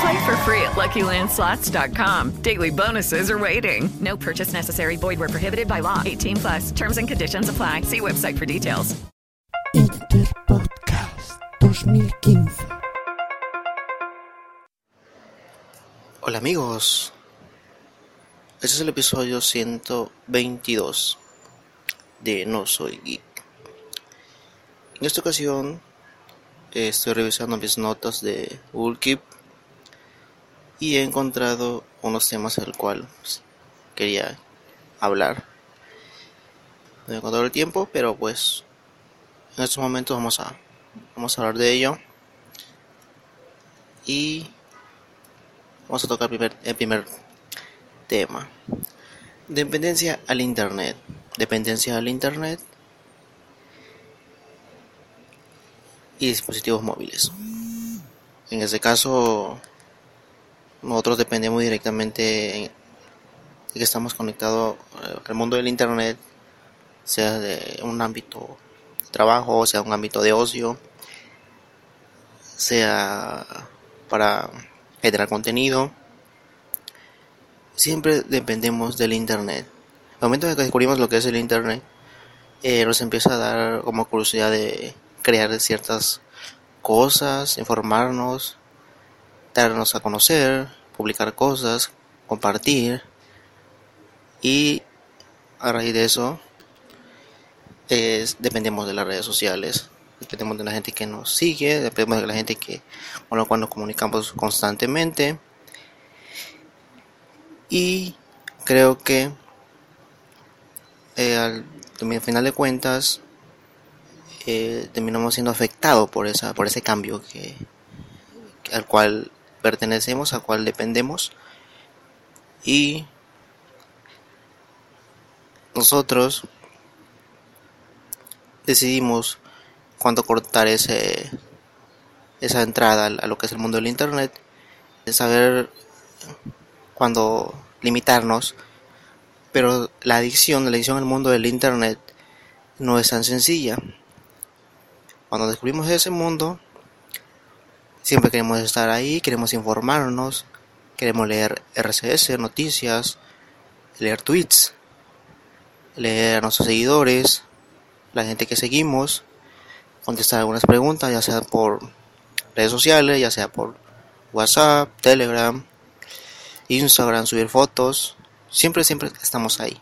Play for free at LuckyLandSlots.com. Daily bonuses are waiting. No purchase necessary. Void where prohibited by law. 18 plus. Terms and conditions apply. See website for details. Interpodcast 2015. Hola amigos, este es el episodio 122 de No Soy Geek. En esta ocasión eh, estoy revisando mis notas de Google Keep y he encontrado unos temas del cual pues, quería hablar. No he encontrado el tiempo, pero pues en estos momentos vamos a, vamos a hablar de ello. Y vamos a tocar primer, el primer tema. Dependencia al Internet. Dependencia al Internet y dispositivos móviles. En este caso, nosotros dependemos directamente de que estamos conectados eh, al mundo del Internet, sea de un ámbito de trabajo, sea un ámbito de ocio, sea para generar contenido. Siempre dependemos del Internet. Al momento de que descubrimos lo que es el Internet, eh, nos empieza a dar como curiosidad de crear ciertas cosas, informarnos, darnos a conocer, publicar cosas, compartir. Y a raíz de eso es, dependemos de las redes sociales, dependemos de la gente que nos sigue, dependemos de la gente que con la cual nos comunicamos constantemente. Y creo que eh, al, al final de cuentas eh, terminamos siendo afectados por esa por ese cambio que al cual pertenecemos al cual dependemos y nosotros decidimos cuándo cortar ese esa entrada a lo que es el mundo del internet de saber cuándo limitarnos pero la adicción la adicción al mundo del internet no es tan sencilla. Cuando descubrimos ese mundo siempre queremos estar ahí queremos informarnos queremos leer RCS noticias leer tweets leer a nuestros seguidores la gente que seguimos contestar algunas preguntas ya sea por redes sociales ya sea por WhatsApp Telegram Instagram subir fotos. Siempre siempre estamos ahí.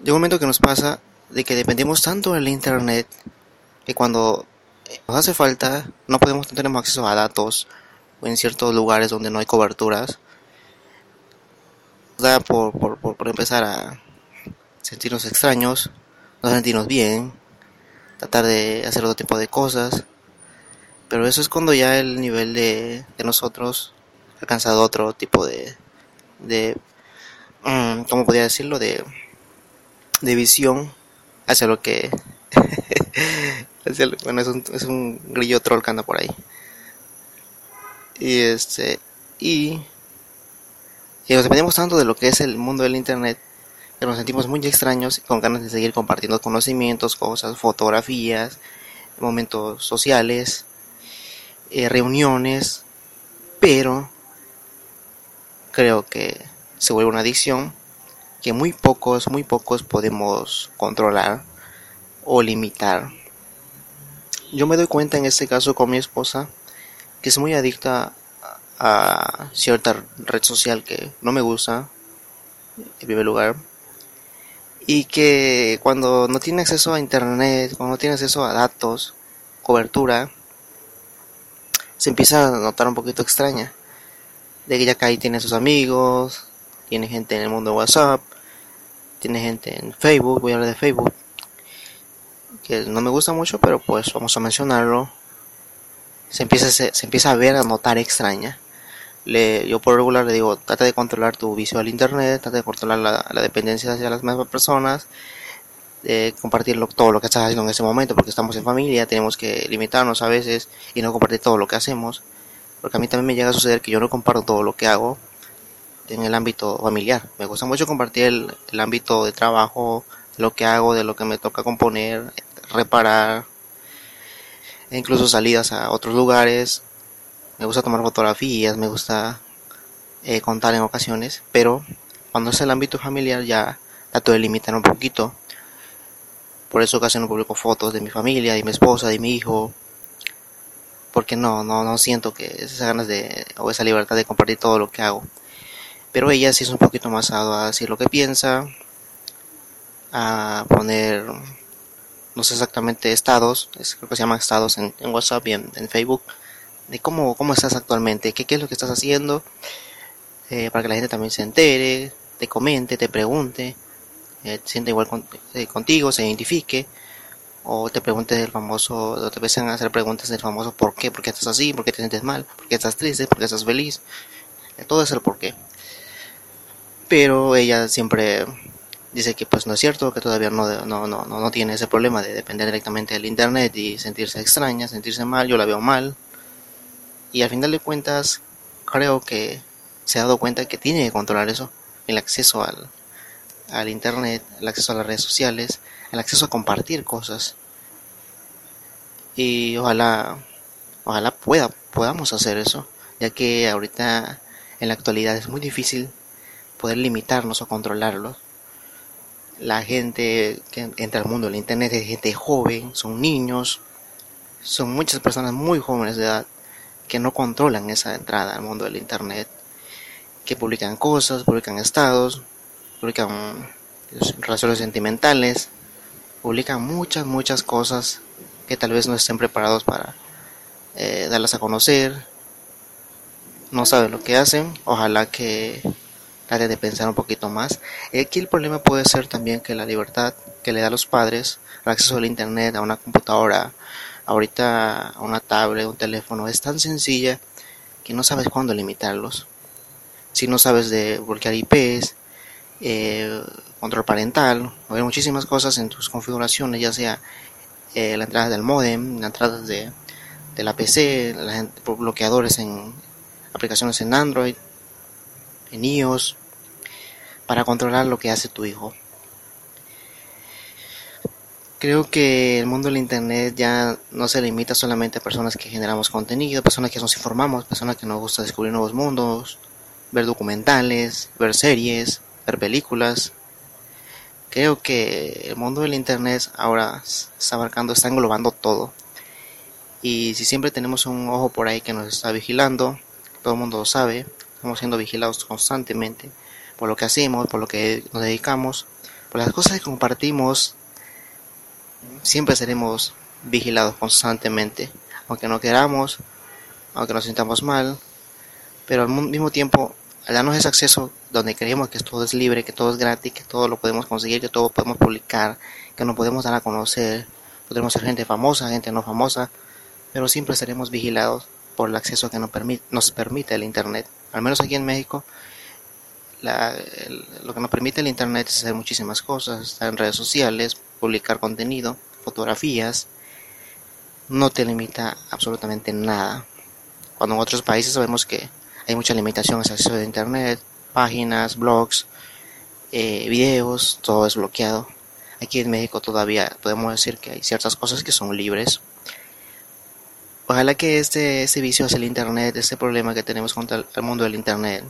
De momento que nos pasa de que dependemos tanto del internet que cuando nos hace falta no podemos no tenemos acceso a datos en ciertos lugares donde no hay coberturas. Da por, por, por, por empezar a sentirnos extraños no sentirnos bien tratar de hacer otro tipo de cosas. Pero eso es cuando ya el nivel de, de nosotros ha alcanzado otro tipo de de um, cómo podría decirlo de de visión hacia lo que hacia lo- bueno es un, es un grillo troll que anda por ahí y este y y nos dependemos tanto de lo que es el mundo del internet que nos sentimos muy extraños y con ganas de seguir compartiendo conocimientos cosas fotografías momentos sociales eh, reuniones pero creo que se vuelve una adicción que muy pocos, muy pocos podemos controlar o limitar. Yo me doy cuenta en este caso con mi esposa que es muy adicta a cierta red social que no me gusta, en primer lugar, y que cuando no tiene acceso a internet, cuando no tiene acceso a datos, cobertura, se empieza a notar un poquito extraña. De que ya acá ahí tiene sus amigos, tiene gente en el mundo de WhatsApp, tiene gente en Facebook, voy a hablar de Facebook, que no me gusta mucho, pero pues vamos a mencionarlo. Se empieza, se, se empieza a ver, a notar extraña. Le, yo por regular le digo, trata de controlar tu vicio al internet, trata de controlar la, dependencia hacia las mismas personas, de compartir todo lo que estás haciendo en ese momento, porque estamos en familia, tenemos que limitarnos a veces y no compartir todo lo que hacemos. Porque a mí también me llega a suceder que yo no comparto todo lo que hago en el ámbito familiar. Me gusta mucho compartir el, el ámbito de trabajo, lo que hago, de lo que me toca componer, reparar, e incluso salidas a otros lugares. Me gusta tomar fotografías, me gusta eh, contar en ocasiones, pero cuando es el ámbito familiar ya trato de limitar un poquito. Por eso casi no publico fotos de mi familia, de mi esposa, de mi hijo, porque no, no, no siento que esas ganas de, o esa libertad de compartir todo lo que hago. Pero ella sí es un poquito más a decir lo que piensa, a poner, no sé exactamente, estados, es- creo que se llaman estados en, WhatsApp y en, Facebook, de cómo, cómo estás actualmente, qué, qué es lo que estás haciendo, eh, para que la gente también se entere, te comente, te pregunte, eh, te sienta igual eh, contigo, se identifique, o te pregunte del famoso, o te empiezan a hacer preguntas del famoso por qué, por qué estás así, por qué te sientes mal, por qué estás triste, por qué estás feliz, Eh, todo es el por qué. Pero ella siempre dice que pues no es cierto, que todavía no, no, no, no, tiene ese problema de depender directamente del internet y sentirse extraña, sentirse mal, yo la veo mal. Y al final de cuentas, creo que se ha dado cuenta que tiene que controlar eso, el acceso al, al internet, el acceso a las redes sociales, el acceso a compartir cosas. Y ojalá, ojalá pueda, podamos hacer eso, ya que ahorita en la actualidad es muy difícil poder limitarnos o controlarlos. La gente que entra al mundo del internet es gente joven, son niños, son muchas personas muy jóvenes de edad que no controlan esa entrada al mundo del internet, que publican cosas, publican estados, publican relaciones sentimentales, publican muchas, muchas cosas que tal vez no estén preparados para eh, darlas a conocer, no saben lo que hacen, ojalá que traten de pensar un poquito más. Aquí el problema puede ser también que la libertad que le da a los padres, el acceso al internet, a una computadora, ahorita a una tablet, un teléfono, es tan sencilla que no sabes cuándo limitarlos. Si no sabes de bloquear IPs, eh, control parental, hay muchísimas cosas en tus configuraciones, ya sea eh, la entrada del modem, la entrada de, de la PC, gente- bloqueadores en aplicaciones en Android, en iOS, para controlar lo que hace tu hijo. Creo que el mundo del internet ya no se limita solamente a personas que generamos contenido, personas que nos informamos, personas que nos gusta descubrir nuevos mundos, ver documentales, ver series, ver películas. Creo que el mundo del internet ahora está abarcando, está englobando todo. Y si siempre tenemos un ojo por ahí que nos está vigilando, todo el mundo lo sabe, estamos siendo vigilados constantemente por lo que hacemos, por lo que nos dedicamos, por las cosas que compartimos, siempre seremos vigilados constantemente, aunque no queramos, aunque nos sintamos mal, pero al mismo tiempo, al darnos ese acceso donde creemos que todo es libre, que todo es gratis, que todo lo podemos conseguir, que todo podemos publicar, que nos podemos dar a conocer, podremos ser gente famosa, gente no famosa, pero siempre seremos vigilados por el acceso que nos permite, nos permite el Internet. Al menos aquí en México, la- lo que nos permite el Internet es hacer muchísimas cosas, estar en redes sociales, publicar contenido, fotografías, no te limita absolutamente nada. Cuando en otros países sabemos que hay muchas limitaciones al acceso de Internet, páginas, blogs, eh, videos, todo es bloqueado. Aquí en México todavía podemos decir que hay ciertas cosas que son libres. Ojalá que este, este vicio hacia el Internet, este problema que tenemos contra el mundo del Internet,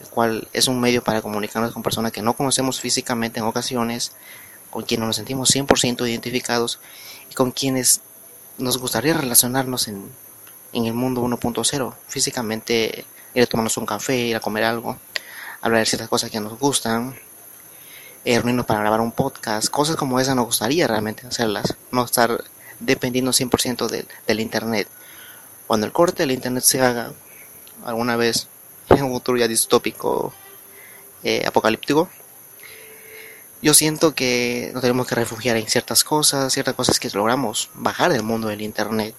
el cual es un medio para comunicarnos con personas que no conocemos físicamente en ocasiones, con quienes nos sentimos 100% identificados y con quienes nos gustaría relacionarnos en, en el mundo 1.0, físicamente ir a tomarnos un café, ir a comer algo, hablar de ciertas cosas que nos gustan, eh, reunirnos para grabar un podcast, cosas como esa nos gustaría realmente hacerlas, no estar dependiendo 100% del, del internet. Cuando el corte del internet se haga alguna vez en un futuro ya distópico, eh, apocalíptico, yo siento que nos tenemos que refugiar en ciertas cosas, ciertas cosas que logramos bajar del mundo del internet.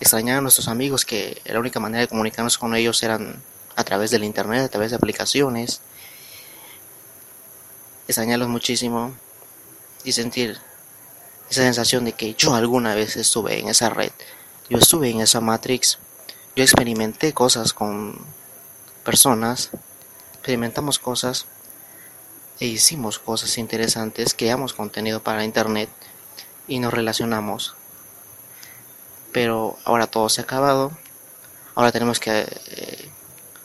Extrañar a nuestros amigos que la única manera de comunicarnos con ellos eran a través del internet, a través de aplicaciones. Extrañarlos muchísimo y sentir esa sensación de que yo alguna vez estuve en esa red, yo estuve en esa Matrix, yo experimenté cosas con personas, experimentamos cosas e hicimos cosas interesantes, creamos contenido para internet y nos relacionamos. Pero ahora todo se ha acabado, ahora tenemos que eh,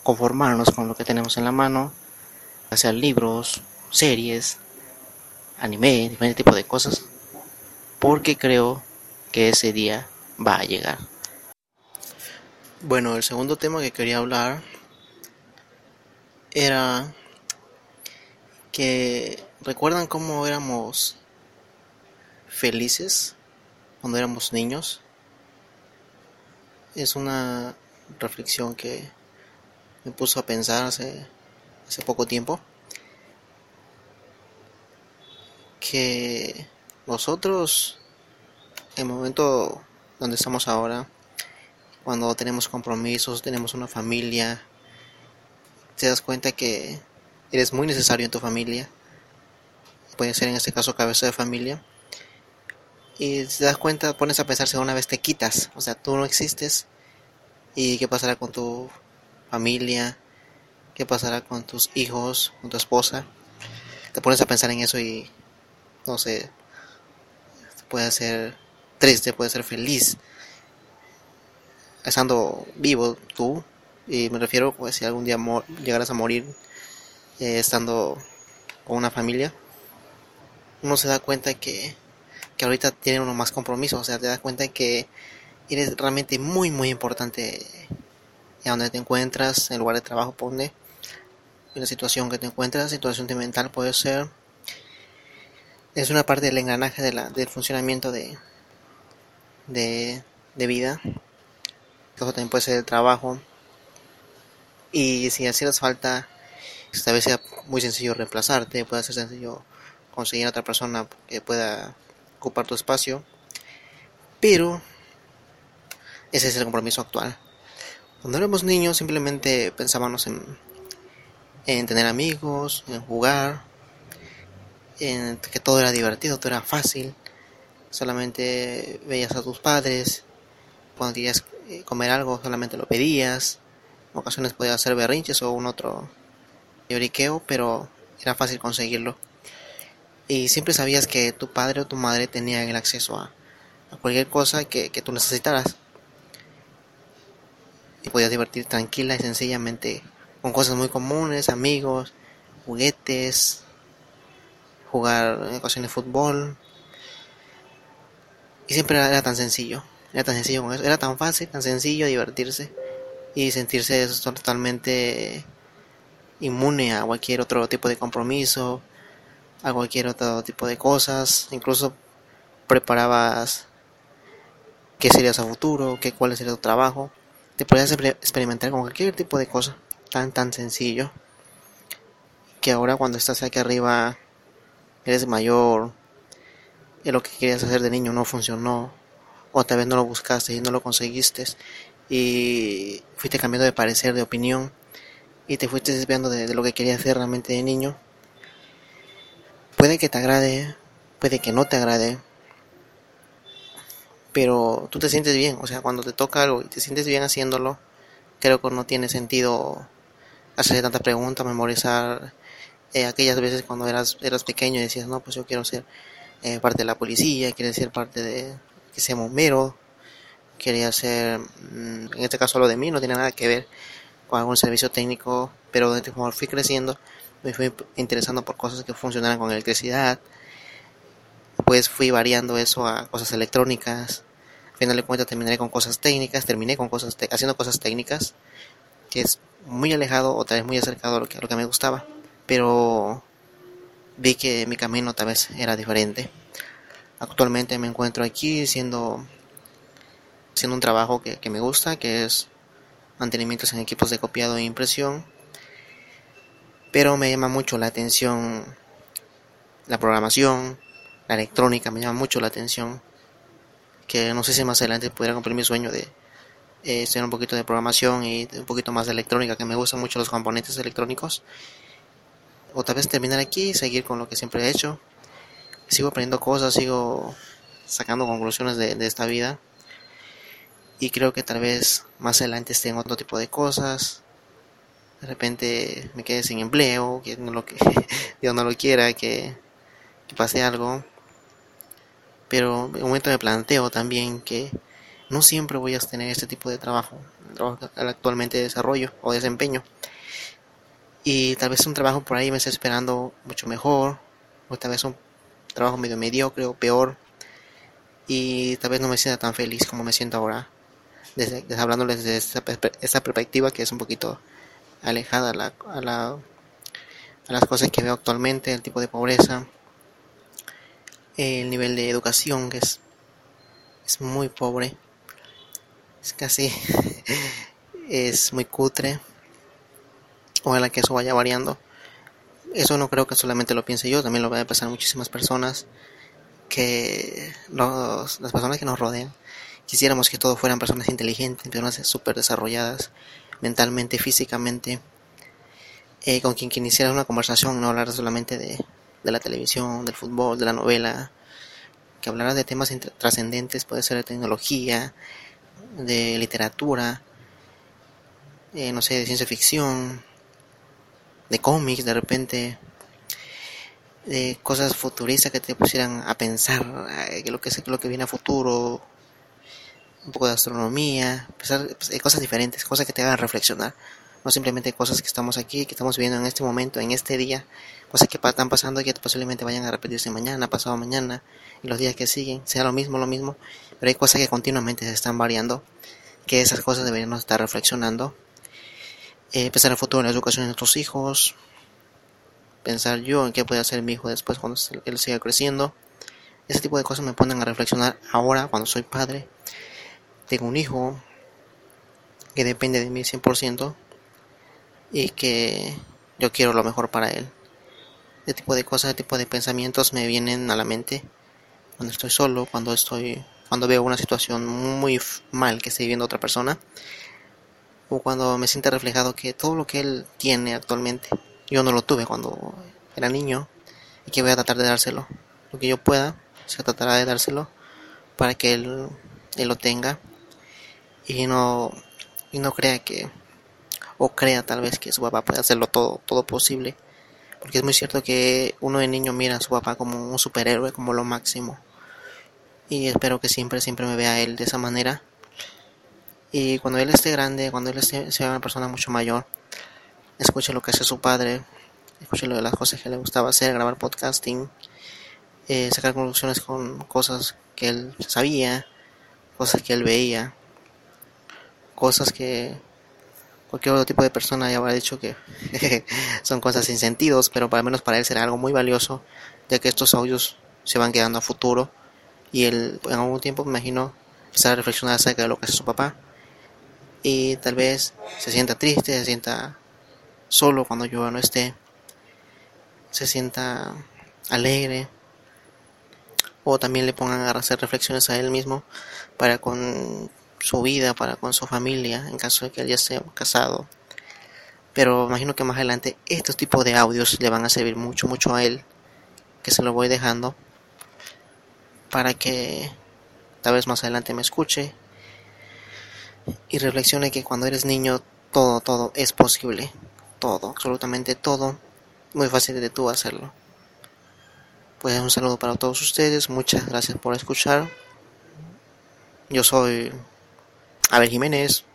conformarnos con lo que tenemos en la mano, hacer libros, series, anime, diferentes tipos de cosas, porque creo que ese día va a llegar. Bueno, el segundo tema que quería hablar era que recuerdan cómo éramos felices cuando éramos niños. Es una reflexión que me puso a pensar hace, hace poco tiempo. Que nosotros, en el momento donde estamos ahora, cuando tenemos compromisos, tenemos una familia, te das cuenta que eres muy necesario en tu familia. Puede ser en este caso cabeza de familia. Y te das cuenta, pones a pensar si una vez te quitas, o sea, tú no existes. ¿Y qué pasará con tu familia? ¿Qué pasará con tus hijos, con tu esposa? Te pones a pensar en eso y, no sé, puede ser triste, puede ser feliz. Estando vivo tú, y me refiero, pues, si algún día llegaras a morir eh, estando con una familia, uno se da cuenta que, que ahorita tiene uno más compromiso, o sea, te das cuenta que eres realmente muy, muy importante en donde te encuentras, en el lugar de trabajo, pone, en la situación que te encuentras, situación mental puede ser, es una parte del engranaje de la, del funcionamiento de, de, de vida, eso también puede ser el trabajo, y si hacías falta esta vez sea muy sencillo reemplazarte, puede ser sencillo conseguir a otra persona que pueda ocupar tu espacio, pero ese es el compromiso actual. Cuando éramos niños simplemente pensábamos en, en tener amigos, en jugar, en que todo era divertido, todo era fácil, solamente veías a tus padres, cuando querías eh, comer algo solamente lo pedías, ocasiones podías hacer berrinches o un otro lloriqueo, pero era fácil conseguirlo. Y siempre sabías que tu padre o tu madre tenían el acceso a, cualquier cosa que, que tú necesitaras. Y podías divertir tranquila y sencillamente con cosas muy comunes, amigos, juguetes, jugar en ocasiones fútbol. Y siempre era, tan sencillo, era tan sencillo con eso, era tan fácil, tan sencillo divertirse y sentirse totalmente inmune a cualquier otro tipo de compromiso, a cualquier otro tipo de cosas, incluso preparabas qué serías a futuro, qué cuál sería tu trabajo, te podías experimentar con cualquier tipo de cosa, tan tan sencillo, que ahora cuando estás aquí arriba eres mayor, y lo que querías hacer de niño no funcionó, o tal vez no lo buscaste y no lo conseguiste, y fuiste cambiando de parecer, de opinión, y te fuiste desviando de, lo que querías hacer realmente de niño, puede que te agrade, puede que no te agrade, pero tú te sientes bien, o sea, cuando te toca algo y te sientes bien haciéndolo, creo que no tiene sentido hacer tantas preguntas, memorizar eh, aquellas veces cuando eras, eras pequeño y decías, no, pues yo quiero ser eh, parte de la policía, quiero ser parte de que sea bombero, quería ser, mm, en este caso lo de mí no tiene nada que ver con algún servicio técnico, pero como fui creciendo, me fui interesando por cosas que funcionaran con electricidad, pues fui variando eso a cosas electrónicas, al final de cuentas terminé con cosas técnicas, terminé con cosas haciendo cosas técnicas, que es muy alejado o tal vez muy acercado a lo que, a lo que me gustaba, pero vi que mi camino tal vez era diferente. Actualmente me encuentro aquí siendo, haciendo un trabajo que, que me gusta, que es mantenimientos en equipos de copiado e impresión. Pero me llama mucho la atención la programación, la electrónica, me llama mucho la atención. Que no sé si más adelante pudiera cumplir mi sueño de eh, estudiar un poquito de programación y un poquito más de electrónica, que me gustan mucho los componentes electrónicos. O tal vez terminar aquí y seguir con lo que siempre he hecho. Sigo aprendiendo cosas, sigo sacando conclusiones de, de esta vida. Y creo que tal vez más adelante esté en otro tipo de cosas. De repente me quede sin empleo, que no lo que Dios no lo quiera, que, pase algo. Pero en un momento me planteo también que no siempre voy a tener este tipo de trabajo, trabajo actualmente desarrollo o desempeño. Y tal vez un trabajo por ahí me esté esperando mucho mejor, o tal vez un trabajo medio mediocre o peor, y tal vez no me sienta tan feliz como me siento ahora, desde, desde esta, perspectiva que es un poquito alejada a, la, a, la, a las cosas que veo actualmente, el tipo de pobreza, el nivel de educación que es, es muy pobre es casi es muy cutre. Ojalá que eso vaya variando. Eso no creo que solamente lo piense yo también lo va a pasar muchísimas personas que los, las personas que nos rodean quisiéramos que todos fueran personas inteligentes personas súper desarrolladas mentalmente físicamente eh, con quien quien una conversación no hablar solamente de, de la televisión del fútbol de la novela que hablara de temas trascendentes puede ser de tecnología de literatura, eh, no sé, de ciencia ficción, de cómics de repente, de cosas futuristas que te pusieran a pensar eh, lo que es lo que viene a futuro, un poco de astronomía, pensar, pues, cosas diferentes, cosas que te hagan reflexionar, no simplemente cosas que estamos aquí, que estamos viviendo en este momento, en este día, cosas que están pasando y que posiblemente vayan a repetirse mañana, pasado mañana, y los días que siguen, sea lo mismo, lo mismo, pero hay cosas que continuamente se están variando, que esas cosas deberíamos estar reflexionando. Eh, pensar el futuro en la educación de nuestros hijos, pensar yo en qué puede hacer mi hijo después cuando él siga creciendo. Ese tipo de cosas me ponen a reflexionar ahora cuando soy padre. Tengo un hijo que depende de mí 100% y que yo quiero lo mejor para él. Ese tipo de cosas, ese tipo de pensamientos me vienen a la mente cuando estoy solo, cuando estoy cuando veo una situación muy mal que esté viviendo otra persona o cuando me siente reflejado que todo lo que él tiene actualmente yo no lo tuve cuando era niño y que voy a tratar de dárselo lo que yo pueda se tratará de dárselo para que él lo tenga y no y no crea que o crea tal vez que su papá puede hacerlo todo todo posible. Porque es muy cierto que uno de niño mira a su papá como un superhéroe como lo máximo. Y espero que siempre, siempre me vea él de esa manera. Y cuando él esté grande, cuando él esté, sea una persona mucho mayor, escuche lo que hace su padre, escuche lo de las cosas que le gustaba hacer, grabar podcasting, eh, sacar conclusiones con cosas que él sabía, cosas que él veía, cosas que cualquier otro tipo de persona ya habrá dicho que son cosas sin sentidos, pero para menos para él será algo muy valioso, ya que estos audios se van quedando a futuro y él en algún tiempo me imagino empezar a reflexionar acerca de lo que hace su papá. Y tal vez se sienta triste, se sienta solo cuando yo no esté, se sienta alegre o también le pongan a hacer reflexiones a él mismo para con su vida, para con su familia, en caso de que él ya esté casado. Pero imagino que más adelante estos tipos de audios le van a servir mucho, mucho a él, que se lo voy dejando para que tal vez más adelante me escuche y reflexione que cuando eres niño todo, todo es posible. Todo, absolutamente todo. Muy fácil de tú hacerlo. Pues un saludo para todos ustedes. Muchas gracias por escuchar. Yo soy Abel Jiménez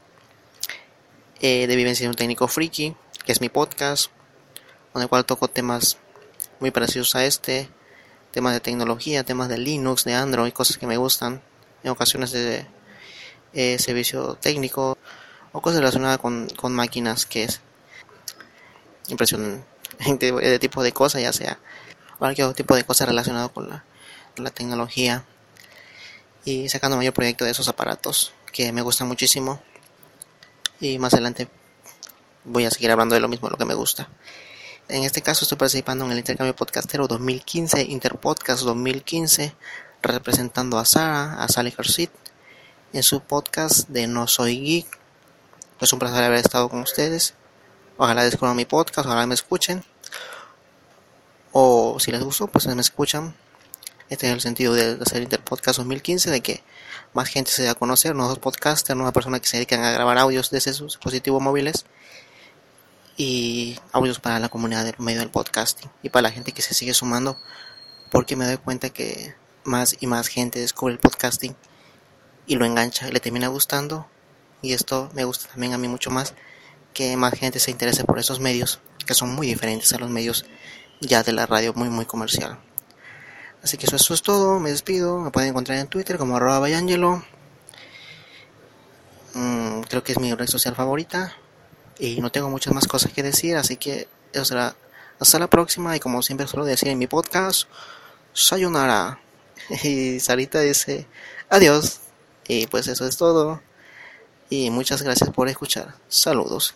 eh, de Vivencia de un Técnico Friki, que es mi podcast, con el cual toco temas muy parecidos a este temas de tecnología, temas de Linux, de Android, cosas que me gustan, en ocasiones de eh, servicio técnico o cosas relacionadas con, con máquinas que es impresión de, tipo de cosas, ya sea cualquier tipo de cosa relacionada con la, con la tecnología y sacando mayor proyecto de esos aparatos que me gustan muchísimo y más adelante voy a seguir hablando de lo mismo, lo que me gusta. En este caso estoy participando en el intercambio podcastero 2015, Interpodcast 2015, representando a Sara, a Sally Hersit, en su podcast de No Soy Geek. Es un placer haber estado con ustedes. Ojalá descubran mi podcast, ojalá me escuchen. O si les gustó, pues me escuchan. Este es el sentido de hacer Interpodcast 2015, de que más gente se dé a conocer, nuevos podcasters, nuevas personas que se dedican a grabar audios desde sus dispositivos móviles y audios para la comunidad del medio del podcasting y para la gente que se sigue sumando porque me doy cuenta que más y más gente descubre el podcasting y lo engancha y le termina gustando. Y esto me gusta también a mí mucho más que más gente se interese por esos medios que son muy diferentes a los medios ya de la radio muy muy comercial así que eso, es todo me despido me pueden encontrar en twitter como arroba bayangelo mm, creo que es mi red social favorita y no tengo muchas más cosas que decir, así que eso será hasta la próxima y como siempre suelo decir en mi podcast, sayonara. Y Sarita dice adiós. Y pues eso es todo. Y muchas gracias por escuchar. Saludos.